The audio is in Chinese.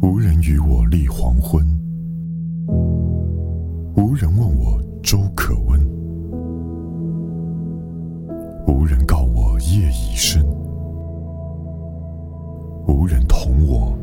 无人与我立黄昏。无人问我粥可温。无人告我夜已深。无人同我